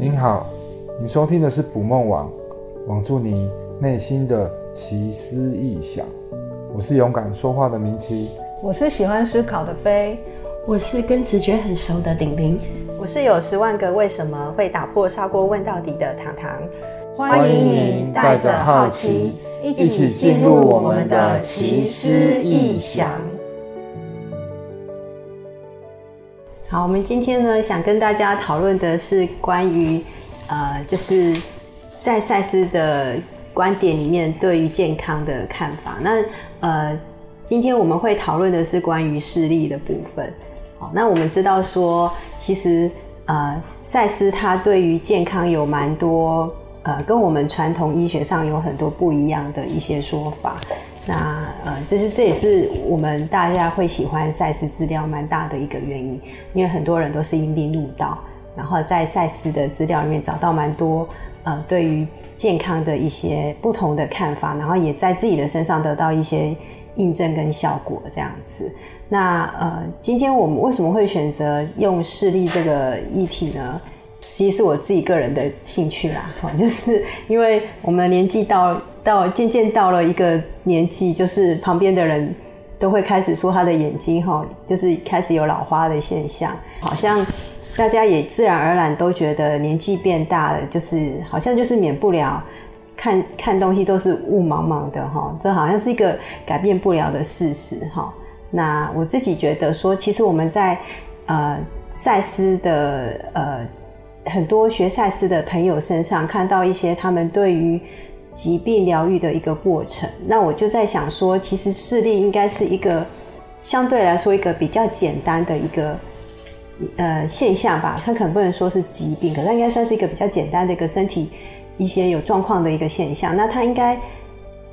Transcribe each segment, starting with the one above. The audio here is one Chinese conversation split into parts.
您好，你收听的是捕梦网，网住你内心的奇思异想。我是勇敢说话的明奇，我是喜欢思考的飞，我是跟直觉很熟的顶顶，我是有十万个为什么会打破砂锅问到底的糖糖。欢迎您带着好奇，一起进入我们的奇思异想。好，我们今天呢，想跟大家讨论的是关于，呃，就是在赛斯的观点里面对于健康的看法。那呃，今天我们会讨论的是关于视力的部分。好，那我们知道说，其实呃，赛斯他对于健康有蛮多呃，跟我们传统医学上有很多不一样的一些说法。那呃，这是这也是我们大家会喜欢赛事资料蛮大的一个原因，因为很多人都是因病入道，然后在赛事的资料里面找到蛮多呃对于健康的一些不同的看法，然后也在自己的身上得到一些印证跟效果这样子。那呃，今天我们为什么会选择用视力这个议题呢？其实是我自己个人的兴趣啦，就是因为我们年纪到到渐渐到了一个年纪，就是旁边的人都会开始说他的眼睛哈，就是开始有老花的现象，好像大家也自然而然都觉得年纪变大了，就是好像就是免不了看 看东西都是雾茫茫的哈，这好像是一个改变不了的事实哈。那我自己觉得说，其实我们在呃赛斯的呃。很多学赛斯的朋友身上看到一些他们对于疾病疗愈的一个过程，那我就在想说，其实视力应该是一个相对来说一个比较简单的一个呃现象吧。它可能不能说是疾病，可它应该算是一个比较简单的一个身体一些有状况的一个现象。那它应该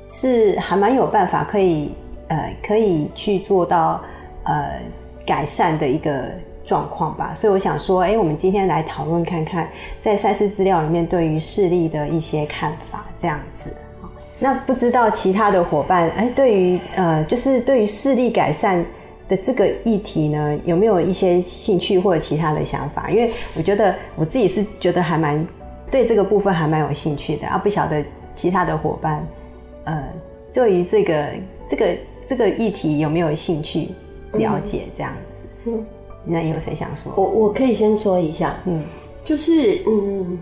是还蛮有办法可以呃可以去做到呃改善的一个。状况吧，所以我想说，哎，我们今天来讨论看看，在赛事资料里面对于视力的一些看法，这样子。那不知道其他的伙伴，哎，对于呃，就是对于视力改善的这个议题呢，有没有一些兴趣或者其他的想法？因为我觉得我自己是觉得还蛮对这个部分还蛮有兴趣的啊，不晓得其他的伙伴，呃，对于这个这个这个议题有没有兴趣了解这样子？嗯。那有谁想说？我我可以先说一下，嗯，就是嗯，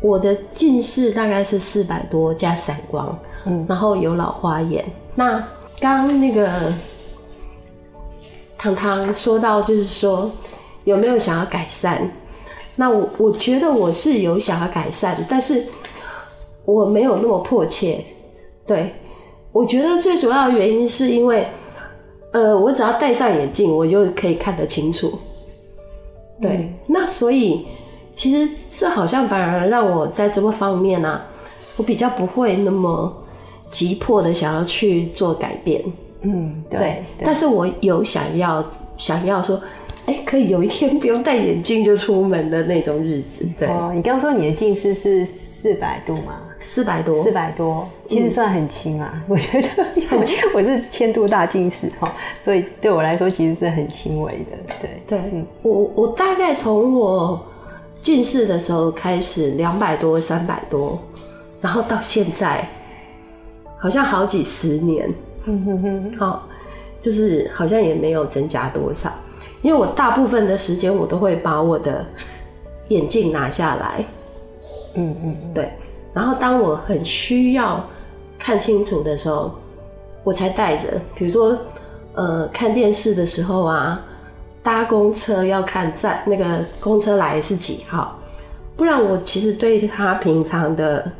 我的近视大概是四百多加散光，嗯，然后有老花眼。那刚刚那个糖糖说到，就是说有没有想要改善？那我我觉得我是有想要改善，但是我没有那么迫切。对，我觉得最主要的原因是因为。呃，我只要戴上眼镜，我就可以看得清楚。对，嗯、那所以其实这好像反而让我在这个方面呢、啊，我比较不会那么急迫的想要去做改变。嗯，对。对对，但是我有想要想要说，哎、欸，可以有一天不用戴眼镜就出门的那种日子。对，哦、你刚刚说你的近视是四百度吗？四百多，四百多，其实算很轻啊。嗯、我觉得很轻，我是千度大近视哈，所以对我来说其实是很轻微的。对。对，嗯、我我大概从我近视的时候开始，两百多、三百多，然后到现在，好像好几十年，嗯哼哼，好，就是好像也没有增加多少，因为我大部分的时间我都会把我的眼镜拿下来，嗯嗯，对。然后当我很需要看清楚的时候，我才戴着。比如说，呃，看电视的时候啊，搭公车要看站那个公车来是几号，不然我其实对他平常的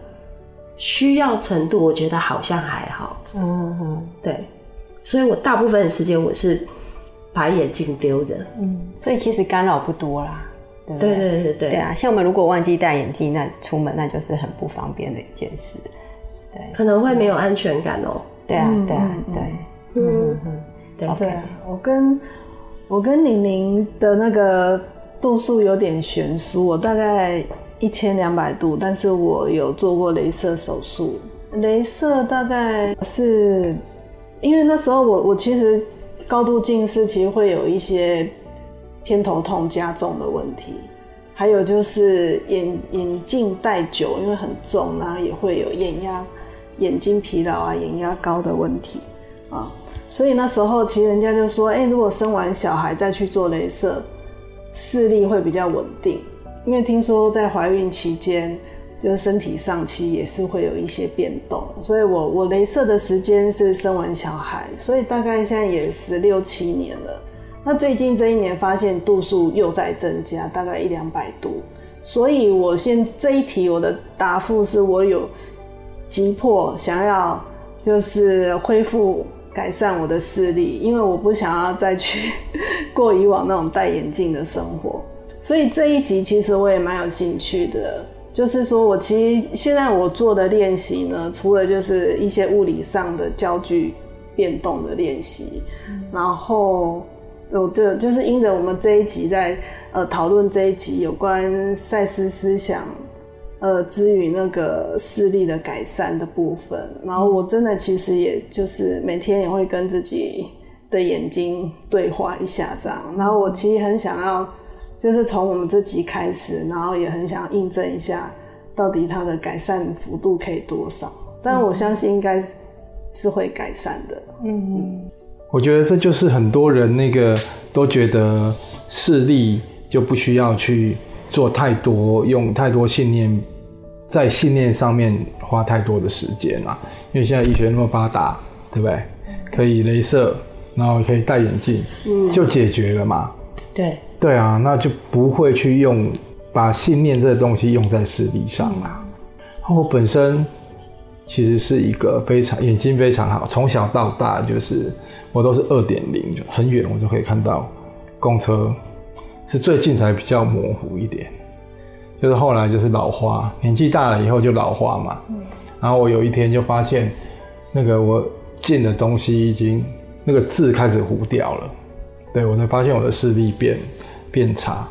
需要程度，我觉得好像还好。嗯嗯，对。所以我大部分的时间我是把眼镜丢着。嗯，所以其实干扰不多啦。对对对对对，对啊！像我们如果忘记戴眼镜，那出门那就是很不方便的一件事。对，可能会没有安全感哦。对啊，对啊，对。嗯嗯，对对。我跟我跟宁宁的那个度数有点悬殊，我大概一千两百度，但是我有做过雷射手术。雷射大概是因为那时候我我其实高度近视，其实会有一些。偏头痛加重的问题，还有就是眼眼镜戴久，因为很重，然后也会有眼压、眼睛疲劳啊、眼压高的问题啊。所以那时候其实人家就说，哎、如果生完小孩再去做雷射，视力会比较稳定。因为听说在怀孕期间，就是身体上期也是会有一些变动。所以我我雷射的时间是生完小孩，所以大概现在也十六七年了。那最近这一年发现度数又在增加，大概一两百度。所以我现这一题我的答复是我有急迫想要就是恢复。改善我的视力，因为我不想要再去 过以往那种戴眼镜的生活，所以这一集其实我也蛮有兴趣的。就是说我其实现在我做的练习呢，除了就是一些物理上的焦距变动的练习，然后我就就是因着我们这一集在呃讨论这一集有关赛斯思想。呃，之于那个视力的改善的部分，然后我真的其实也就是每天也会跟自己的眼睛对话一下这样，然后我其实很想要，就是从我们这集开始，然后也很想要印证一下，到底它的改善幅度可以多少，但我相信应该是会改善的。嗯嗯，我觉得这就是很多人那个都觉得视力就不需要去做太多，用太多信念。在信念上面花太多的时间啊，因为现在医学那么发达，对不对？可以镭射，然后可以戴眼镜，嗯，就解决了嘛。对对啊，那就不会去用把信念这个东西用在视力上啦。嗯。我本身其实是一个非常眼睛非常好，从小到大就是我都是二点零，很远我就可以看到公车，是最近才比较模糊一点。就是后来就是老花，年纪大了以后就老花嘛。嗯。然后我有一天就发现，那个我进的东西已经那个字开始糊掉了，对，我才发现我的视力变变差。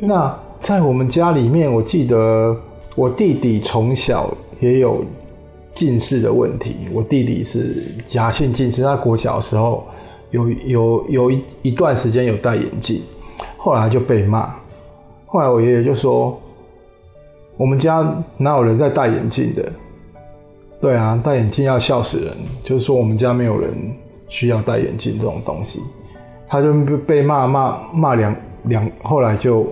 那在我们家里面，我记得我弟弟从小也有近视的问题。我弟弟是假性近视，他国小的时候有有有一一段时间有戴眼镜，后来就被骂。后来我爷爷就说：“我们家哪有人在戴眼镜的？对啊，戴眼镜要笑死人。就是说我们家没有人需要戴眼镜这种东西。”他就被骂骂骂两两，后来就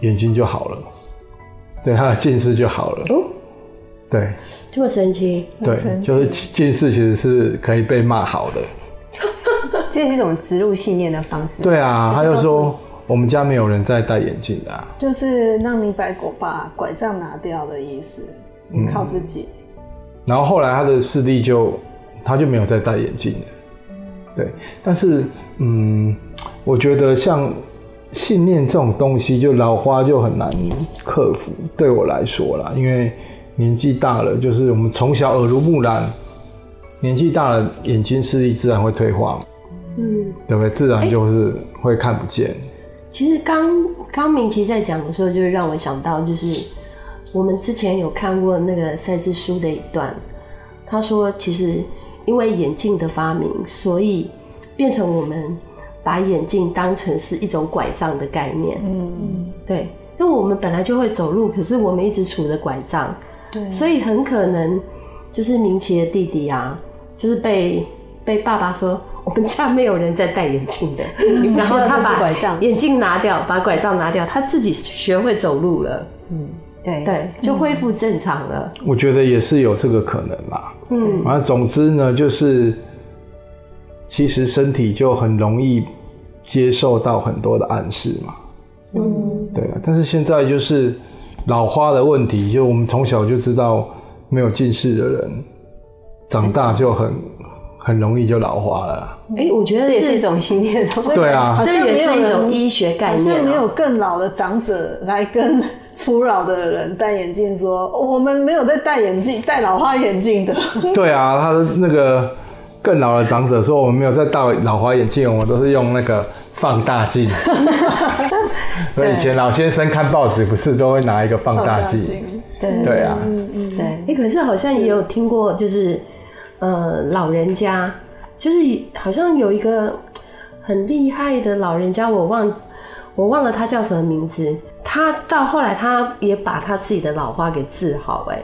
眼睛就好了，对，他的近视就好了。哦，对，这么神奇？对，就是近视其实是可以被骂好的。这是一种植入信念的方式。对啊，他就说。我们家没有人在戴眼镜的，啊，就是让你把狗把拐杖拿掉的意思，你靠自己，嗯。然后后来他的视力就，他就没有再戴眼镜了。对，但是嗯，我觉得像信念这种东西，就老花就很难克服。对我来说啦，因为年纪大了，就是我们从小耳濡目染，年纪大了，眼睛视力自然会退化，嗯，对不对？自然就是会看不见。欸其实刚刚明琪在讲的时候，就是让我想到，就是我们之前有看过那个赛事书的一段，他说，其实因为眼镜的发明，所以变成我们把眼镜当成是一种拐杖的概念。嗯，对，因为我们本来就会走路，可是我们一直杵着拐杖，对，所以很可能就是明奇的弟弟啊，就是被被爸爸说。我们家没有人在戴眼镜的，然后他把眼镜拿掉，把拐杖拿掉，他自己学会走路了。嗯，对对，就恢复正常了。我觉得也是有这个可能啦。嗯，反正总之呢，就是其实身体就很容易接受到很多的暗示嘛。嗯，对啊。但是现在就是老花的问题，就我们从小就知道，没有近视的人长大就很。很容易就老花了。哎、欸，我觉得这也是一种信念。对啊，好像这也是一种医学概念。好像没有更老的长者来跟初老的人戴眼镜说、哦：“我们没有在戴眼镜，戴老花眼镜的。”对啊，他那个更老的长者说：“我们没有在戴老花眼镜，我们都是用那个放大镜。” 所以以前老先生看报纸不是都会拿一个放大镜？对对啊，嗯嗯，对。哎、欸，可是好像也有听过，就是。呃，老人家就是好像有一个很厉害的老人家，我忘我忘了他叫什么名字。他到后来他也把他自己的老花给治好哎，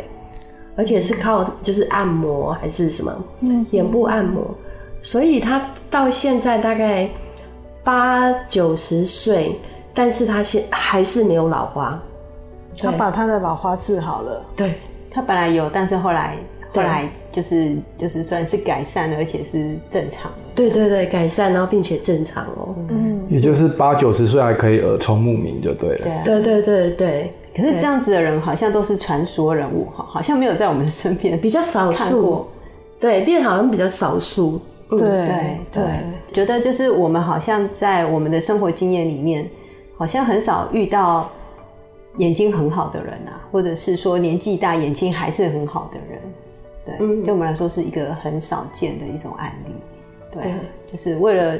而且是靠就是按摩还是什么，嗯，眼部按摩，所以他到现在大概八九十岁，但是他现还是没有老花，他把他的老花治好了，对，他本来有，但是后来。后来就是就是算是改善了，而且是正常的。对对对，改善，然后并且正常哦。嗯，也就是八九十岁还可以耳聪目明就对了。对对对对。可是这样子的人好像都是传说人物哈，好像没有在我们身边 比较少数。对，练好像比较少数。对对对，觉得就是我们好像在我们的生活经验里面，好像很少遇到眼睛很好的人啊，或者是说年纪大眼睛还是很好的人。对，嗯、对我们来说是一个很少见的一种案例。对，对就是为了，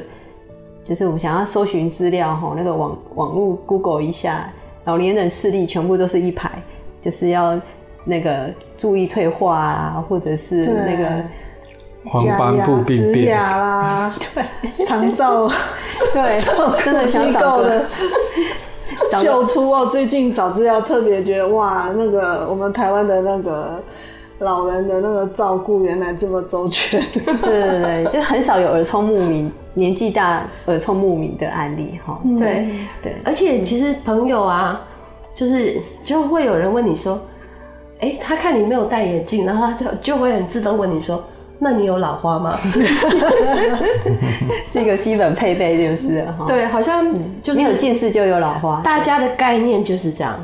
就是我们想要搜寻资料哈，那个网网络 Google 一下，老年人视力全部都是一排，就是要那个注意退化啊，或者是那个黄斑部病变啦，对，长照，对，真的想 找的。秀出哦，最近找资料特别觉得哇，那个我们台湾的那个。老人的那个照顾原来这么周全，对对对，就很少有耳聪目明，年纪大耳聪目明的案例哈。对对，对而且其实朋友啊，就是就会有人问你说，哎、欸，他看你没有戴眼镜，然后他就就会很自动问你说，那你有老花吗？是一个基本配备，就是哈。对，好像就是没有近视就有老花，大家的概念就是这样。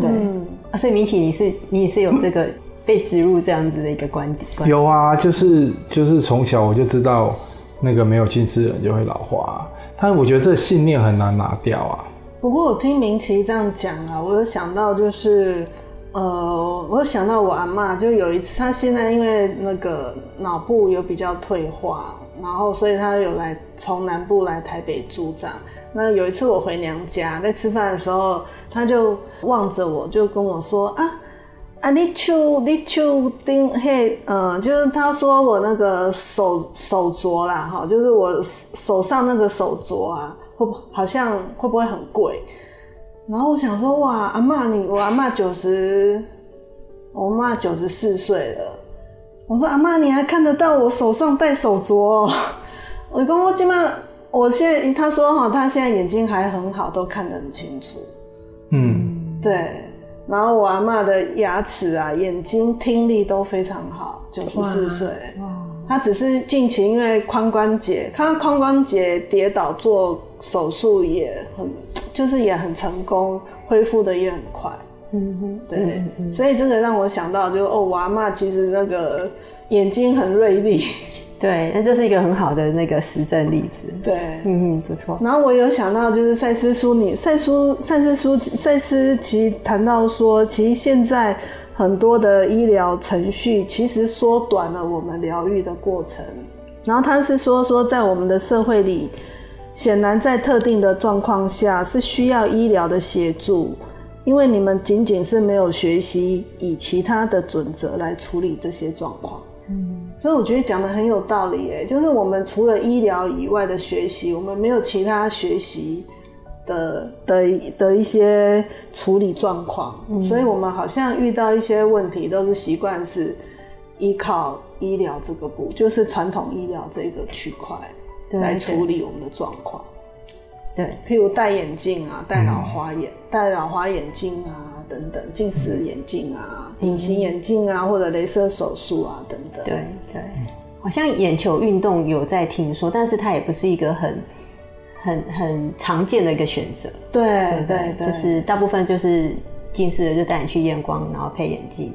对，嗯、所以明启，你是你也是有这个。被植入这样子的一个观点，有啊，就是就是从小我就知道那个没有近视的人就会老花，但我觉得这个信念很难拿掉啊。不过我听明启这样讲啊，我有想到就是，呃，我想到我阿嬷，就有一次她现在因为那个脑部有比较退化，然后所以她有来从南部来台北驻扎。那有一次我回娘家在吃饭的时候，她就望着我就跟我说啊。啊，你手你手顶嘿，嗯，就是他说我那个手手镯啦，哈，就是我手上那个手镯啊，会不好像会不会很贵？然后我想说，哇，阿妈你，我阿妈九十，我妈九十四岁了。我说阿妈你还看得到我手上戴手镯？我跟我今妈，我现在他说哈，他现在眼睛还很好，都看得很清楚。嗯，对。然后我阿妈的牙齿啊、眼睛、听力都非常好，九十四岁。哇！她只是近期因为髋关节，她髋关节跌倒做手术也很，就是也很成功，恢复的也很快。嗯哼，对。所以这个让我想到就，就哦，我阿嬷其实那个眼睛很锐利。对，那这是一个很好的那个实证例子。对，嗯嗯，不错。然后我有想到，就是赛斯书你，赛书赛斯书赛斯其实谈到说，其实现在很多的医疗程序其实缩短了我们疗愈的过程。然后他是说说，在我们的社会里，显然在特定的状况下是需要医疗的协助，因为你们仅仅是没有学习以其他的准则来处理这些状况。嗯。所以我觉得讲的很有道理，哎，就是我们除了医疗以外的学习，我们没有其他学习的的的一些处理状况，嗯、所以我们好像遇到一些问题都是习惯是依靠医疗这个部，就是传统医疗这个区块来处理我们的状况。对，譬如戴眼镜啊，戴老花眼，戴、嗯、老花眼镜啊。等等，近视眼镜啊，隐形眼镜啊，或者镭射手术啊，等等。对对，好像眼球运动有在听说，但是它也不是一个很很很常见的一个选择。对对对，对，就是大部分就是近视的就带你去验光，然后配眼镜。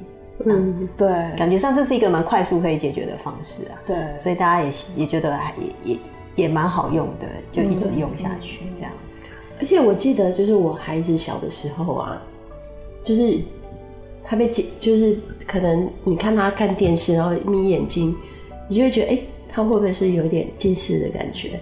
嗯，对，感觉上这是一个蛮快速可以解决的方式啊。对，所以大家也也觉得也也也蛮好用的，就一直用下去这样子。而且我记得，就是我孩子小的时候啊。就是他被解，就是可能你看他看电视，然后眯眼睛，你就会觉得，哎、欸，他会不会是有点近视的感觉？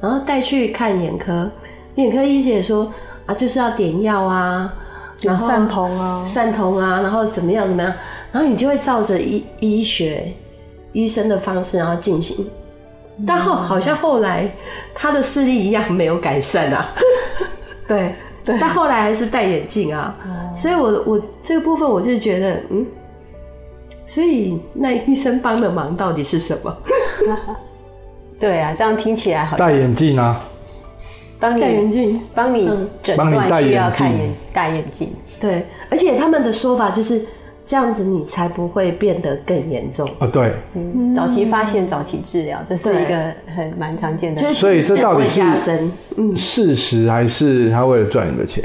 然后带去看眼科，眼科医生也说啊，就是要点药啊，然后散瞳啊，散瞳啊，然后怎么样怎么样，然后你就会照着医医学医生的方式然后进行，但后好像后来他的视力一样没有改善啊，对。但后来还是戴眼镜啊。所以我我这个部分我就觉得，嗯，所以那医生帮的忙到底是什么？对啊，这样听起来好像戴眼镜啊，帮你戴眼镜，帮你诊断需要看眼戴眼镜。对，而且他们的说法就是这样子，你才不会变得更严重。哦，对，嗯，早期发现，早期治疗，这是一个很蛮常见的。所以这到底是事实还是他为了赚你的钱？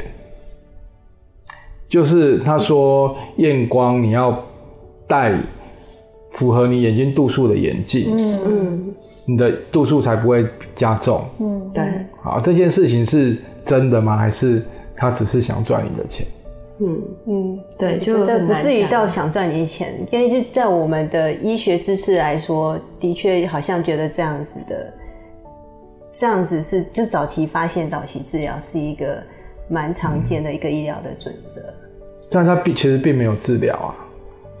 就是他说验光你要戴符合你眼睛度数的眼镜，嗯嗯，你的度数才不会加重。嗯，对，好，这件事情是真的吗？还是他只是想赚你的钱？嗯嗯，对，就这不很难讲至于到想赚你钱，因为就在我们的医学知识来说，的确好像觉得这样子的，这样子是就早期发现、早期治疗是一个蛮常见的一个医疗的准则。但他并其实并没有治疗啊，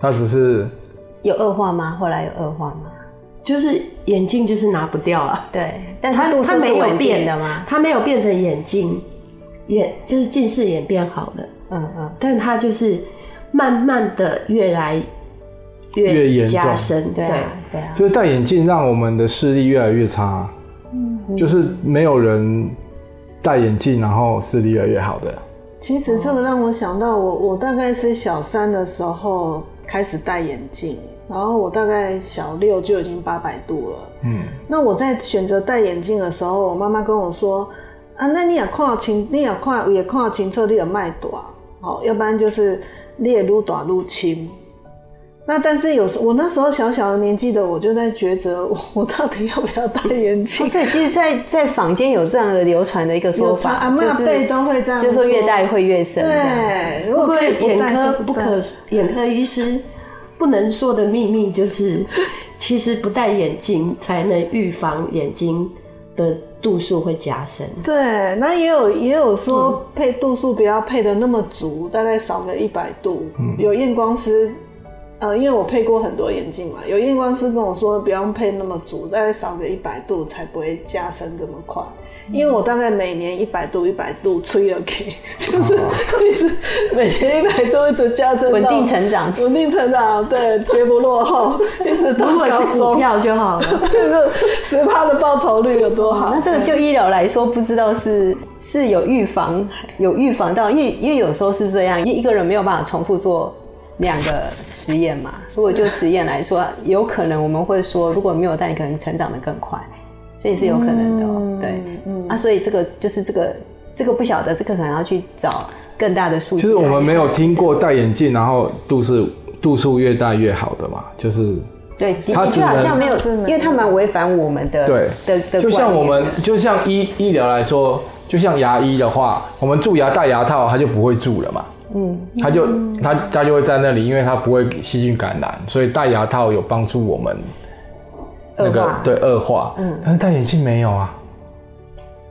他只是有恶化吗？后来有恶化吗？就是眼镜就是拿不掉啊。对，但是它度数是它没有变的吗？它没有变成眼镜眼，就是近视眼变好了，嗯嗯，但它就是慢慢的越来越严重加深。对啊，对啊，就是戴眼镜让我们的视力越来越差，嗯，就是没有人戴眼镜然后视力越来越好的。其实这个让我想到我，我大概是小三的时候开始戴眼镜，然后我大概小六就已经八百度了。嗯，那我在选择戴眼镜的时候，我妈妈跟我说：“啊，那你也看清，你也看也看清楚，你也卖大，哦，要不然就是你也愈大愈轻。”那但是有时我那时候小小的年纪的，我就在抉择，我 我到底要不要戴眼镜？哦所以其实在，在在坊间有这样的流传的一个说法，阿嬷辈都会这样，就是说越戴会越深。对，如果会眼科不可眼科医师不能说的秘密就是，其实不戴眼镜才能预防眼睛的度数会加深。对，那也有也有说配度数不要配的那么足，大概少个一百度。有验光师，呃，因为我配过很多眼镜嘛，有验光师跟我说不用配那么足，大概少个一百度才不会加深这么快。因为我大概每年一百度一百度吹了给，就是一直每年一百度一直加深，稳定成长，稳定成长，对，绝不落后，一直到如果是股票就好了，就是十趴的报酬率有多好？那这个就医疗来说，不知道是是有预防有预防到，因为因为有时候是这样，因为一个人没有办法重复做两个实验嘛。如果就实验来说，有可能我们会说，如果没有戴，你可能成长的更快。这也是有可能的哦、喔，嗯、对，嗯啊，所以这个就是这个这个不晓得，这个可能要去找更大的数据。其实我们没有听过戴眼镜然后度数度数越大越好的嘛，就是对，他的确好像没有，因为他蛮违反我们的对的的。就像我们就像医医疗来说，就像牙医的话，我们蛀牙戴牙套，他就不会蛀了嘛，嗯，他就他他就会在那里，因为他不会细菌感染，所以戴牙套有帮助我们。那个对恶化，嗯，但是戴眼镜没有啊，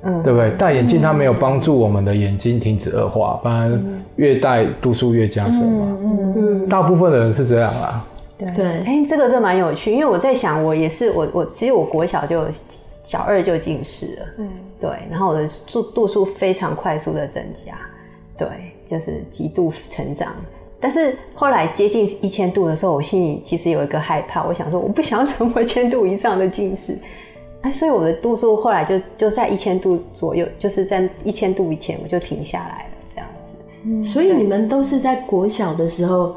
嗯，对不对？戴眼镜它没有帮助我们的眼睛停止恶化，不然越戴度数越加深嘛，嗯嗯，大部分的人是这样啊，对。对，哎，这个这蛮有趣，因为我在想，我也是我我其实我国小就小二就近视了，嗯，对，然后我的度度数非常快速的增加，对，就是极度成长。但是后来接近一千度的时候，我心里其实有一个害怕，我想说我不想成为千度以上的近视，哎，所以我的度数后来就就在一千度左右，就是在一千度以前我就停下来了，这样子。嗯，所以你们都是在国小的时候，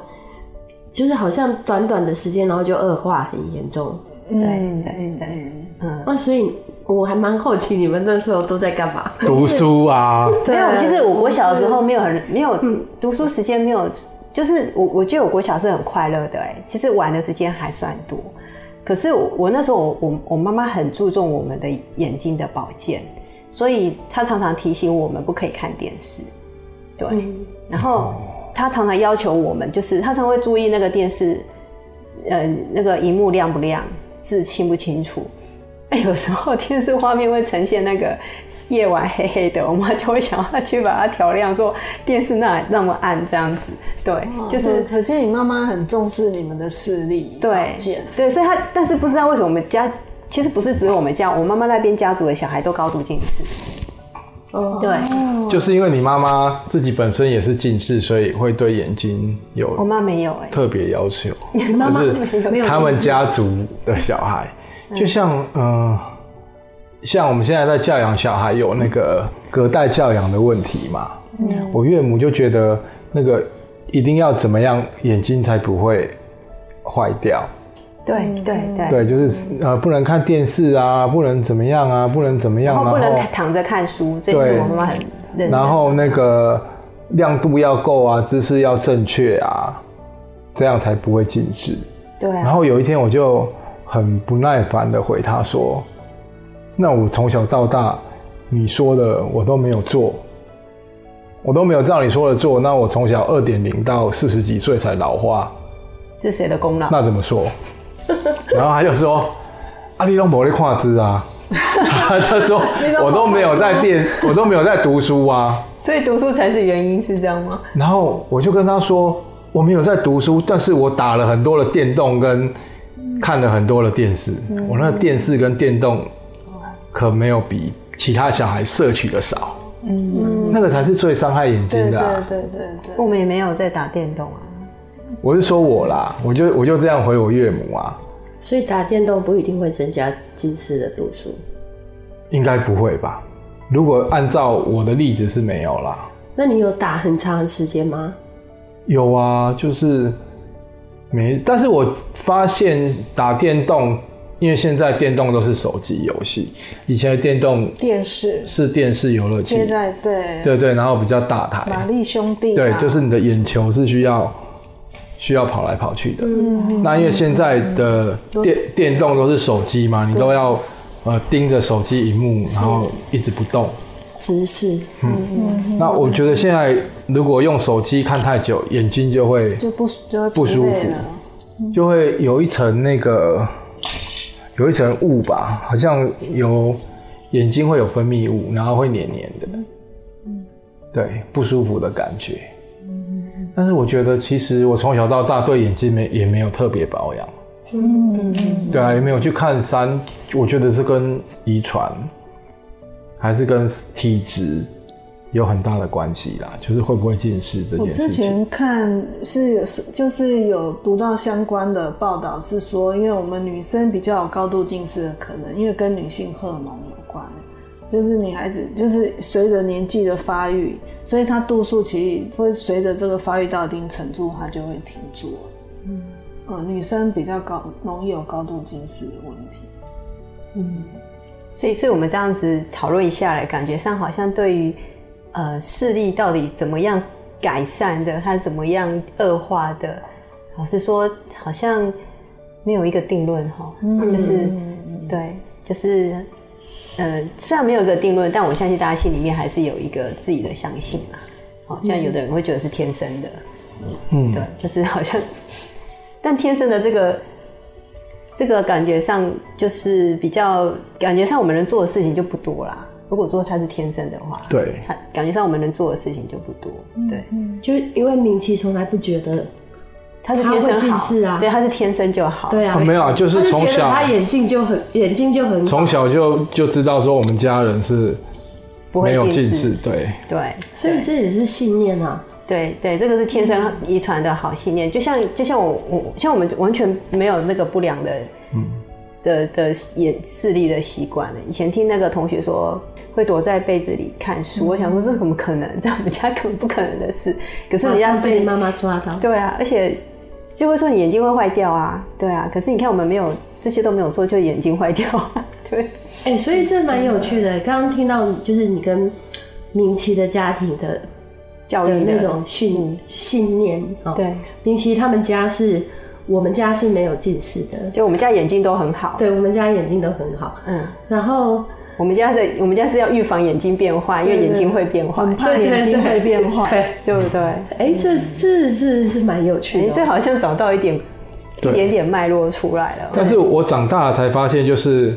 就是好像短短的时间，然后就恶化很严重。对对对，嗯，那所以我还蛮好奇，你们那时候都在干嘛？读书 啊？没有，其实我国小的时候没有很没有读书时间没有。就是我，我觉得我国小是很快乐的哎，其实玩的时间还算多。可是我，我那时候我我我妈妈很注重我们的眼睛的保健，所以她常常提醒我们不可以看电视。对，嗯、然后她常常要求我们，就是她常会注意那个电视，呃，那个荧幕亮不亮，字清不清楚。哎，有时候电视画面会呈现那个。夜晚黑黑的，我妈就会想要去把它调亮，说电视那那么暗这样子，对，哦、就是可见你妈妈很重视你们的视力，对，对，所以她但是不知道为什么我们家其实不是只有我们家，我妈妈那边家族的小孩都高度近视，哦，对，就是因为你妈妈自己本身也是近视，所以会对眼睛有我妈没有哎、特别要求，妈妈就是没有他们家族的小孩，就像嗯、呃，像我们现在在教养小孩有那个隔代教养的问题嘛，嗯，我岳母就觉得那个一定要怎么样眼睛才不会坏掉，对对对，对，就是呃不能看电视啊，不能怎么样啊，不能怎么样，然后不能躺着看书，这也是我妈妈很认真。然后那个亮度要够啊，姿势要正确啊，这样才不会近视。对啊，然后有一天我就很不耐烦的回他说：“那我从小到大你说的我都没有做，我都没有照你说的做，那我从小二点零到四十几岁才老化，这是谁的功劳？那怎么说？” 然后他就说：“啊，你都没在看字啊。”他就说：“我都没有在电，我都没有在读书啊。”所以读书才是原因，是这样吗？然后我就跟他说：“我没有在读书，但是我打了很多的电动，跟看了很多的电视。嗯、我那个电视跟电动可没有比其他小孩摄取的少。嗯，那个才是最伤害眼睛的、啊。对对对对对，我们也没有在打电动啊。我是说我啦，我就我就这样回我岳母啊。所以打电动不一定会增加近视的度数，应该不会吧？如果按照我的例子是没有啦。那你有打很长的时间吗？有啊，就是没。但是我发现打电动，因为现在电动都是手机游戏，以前的电动电视。是电视游乐器，现在对。对对，然后比较大台，玛丽兄弟、啊，对，就是你的眼球是需要需要跑来跑去的。嗯，那因为现在的电电动都是手机嘛，你都要呃盯着手机荧幕，然后一直不动。直视，嗯。嗯。那我觉得现在如果用手机看太久，眼睛就会就不就会不舒服，就会有一层那个有一层雾吧，好像有眼睛会有分泌物，然后会黏黏的，嗯，对，不舒服的感觉。但是我觉得其实我从小到大对眼睛没也没有特别保养，嗯，对啊，也没有去看山，我觉得是跟遗传。还是跟体质有很大的关系啦，就是会不会近视这件事情。我之前看是有是就是有读到相关的报道，是说因为我们女生比较有高度近视的可能，因为跟女性荷尔蒙有关，就是女孩子就是随着年纪的发育，所以她度数其实会随着这个发育到一定程度，她就会停住。嗯，呃，女生比较高容易有高度近视的问题。嗯。所以，所以我们这样子讨论一下来，感觉上好像对于呃视力到底怎么样改善的，它怎么样恶化的，老实说好像没有一个定论哈，就是对，就是呃虽然没有一个定论，但我相信大家心里面还是有一个自己的相信嘛。好像有的人会觉得是天生的，嗯，对，就是好像，但天生的这个。这个感觉上就是比较感觉上我们能做的事情就不多啦。如果说他是天生的话，对，他感觉上我们能做的事情就不多。对，就因为明琦从来不觉得他是天生近视啊，对，他是天生就好。对啊，没有，就是从小他眼镜就很眼睛就很从小就就知道说我们家人是没有近视，对。对，所以这也是信念啊。对对，这个是天生遗传的好信念，就像就像我我像我们完全没有那个不良的嗯的的眼视力的习惯了。以前听那个同学说会躲在被子里看书，嗯、我想说这怎么可能？在我们家根本不可能的事。可是人家是被妈妈抓到，对啊，而且就会说你眼睛会坏掉啊，对啊。可是你看我们没有这些都没有做，就眼睛坏掉，对。哎、欸，所以这蛮有趣的。刚刚听到就是你跟明奇的家庭的。教育的那种训信念，对，明琦他们家是，我们家是没有近视的，就我们家眼睛都很好，对，我们家眼睛都很好，嗯，然后我们家的我们家是要预防眼睛变坏，因为眼睛会变坏，很怕眼睛会变坏，对不对？哎，这这这是蛮有趣的，这好像找到一点一点点脉络出来了。但是我长大了才发现，就是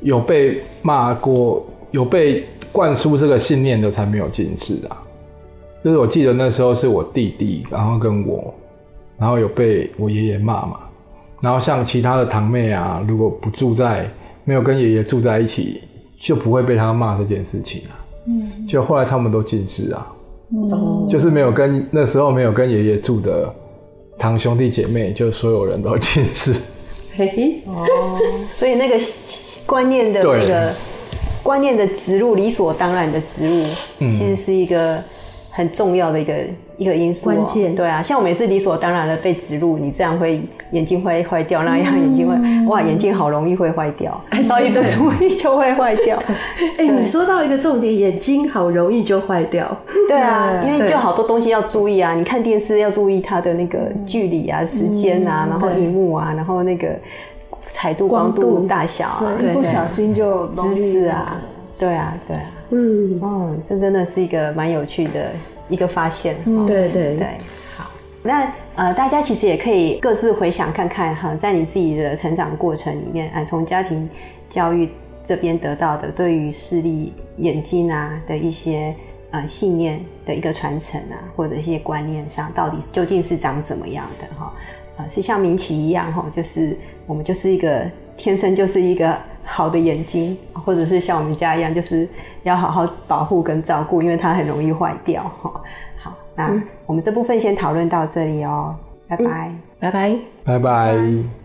有被骂过，有被灌输这个信念的才没有近视啊。就是我记得那时候是我弟弟，然后跟我，然后有被我爷爷骂嘛。然后像其他的堂妹啊，如果不住在，没有跟爷爷住在一起，就不会被他骂这件事情啊。嗯，就后来他们都近视啊，嗯，就是没有跟那时候没有跟爷爷住的堂兄弟姐妹，就所有人都近视。嘿嘿，哦，所以那个观念的那个观念的植入，理所当然的植入，其实是一个很重要的一个。一个因素、喔，关键。对啊，像我们也是理所当然的被植入，你这样会眼睛会坏掉，那样眼睛会、嗯、哇，眼睛好容易会坏掉，稍一个注意就会坏掉。哎、欸，你说到一个重点，眼睛好容易就坏掉。对啊，因为就好多东西要注意啊，你看电视要注意它的那个距离啊、时间啊，然后荧幕啊，然后那个彩度、光度大小啊，一不小心就姿势啊，对啊，对啊，嗯，哦，这真的是一个蛮有趣的。一个发现，嗯、对对对，好，那呃，大家其实也可以各自回想看看哈，在你自己的成长过程里面，啊，从家庭教育这边得到的对于视力眼睛啊的一些呃信念的一个传承啊，或者一些观念上，到底究竟是长怎么样的哈？啊，是像明奇一样哈，就是我们就是一个天生就是一个。好的眼睛，或者是像我们家一样，就是要好好保护跟照顾，因为它很容易坏掉。哈，好，那我们这部分先讨论到这里哦，拜拜，拜拜，拜拜。